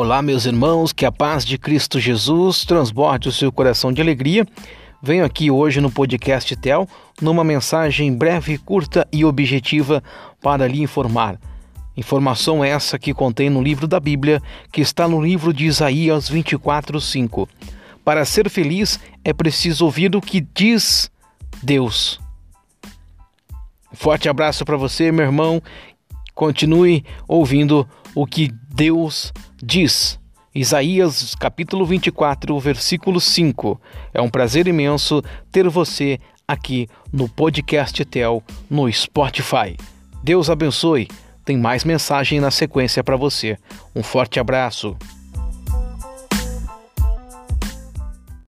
Olá, meus irmãos, que a paz de Cristo Jesus transborde o seu coração de alegria. Venho aqui hoje no podcast Tel, numa mensagem breve, curta e objetiva para lhe informar. Informação essa que contém no livro da Bíblia, que está no livro de Isaías 24:5. Para ser feliz é preciso ouvir o que diz Deus. Forte abraço para você, meu irmão. Continue ouvindo o que Deus diz. Isaías capítulo 24, versículo 5. É um prazer imenso ter você aqui no podcast Tel no Spotify. Deus abençoe. Tem mais mensagem na sequência para você. Um forte abraço.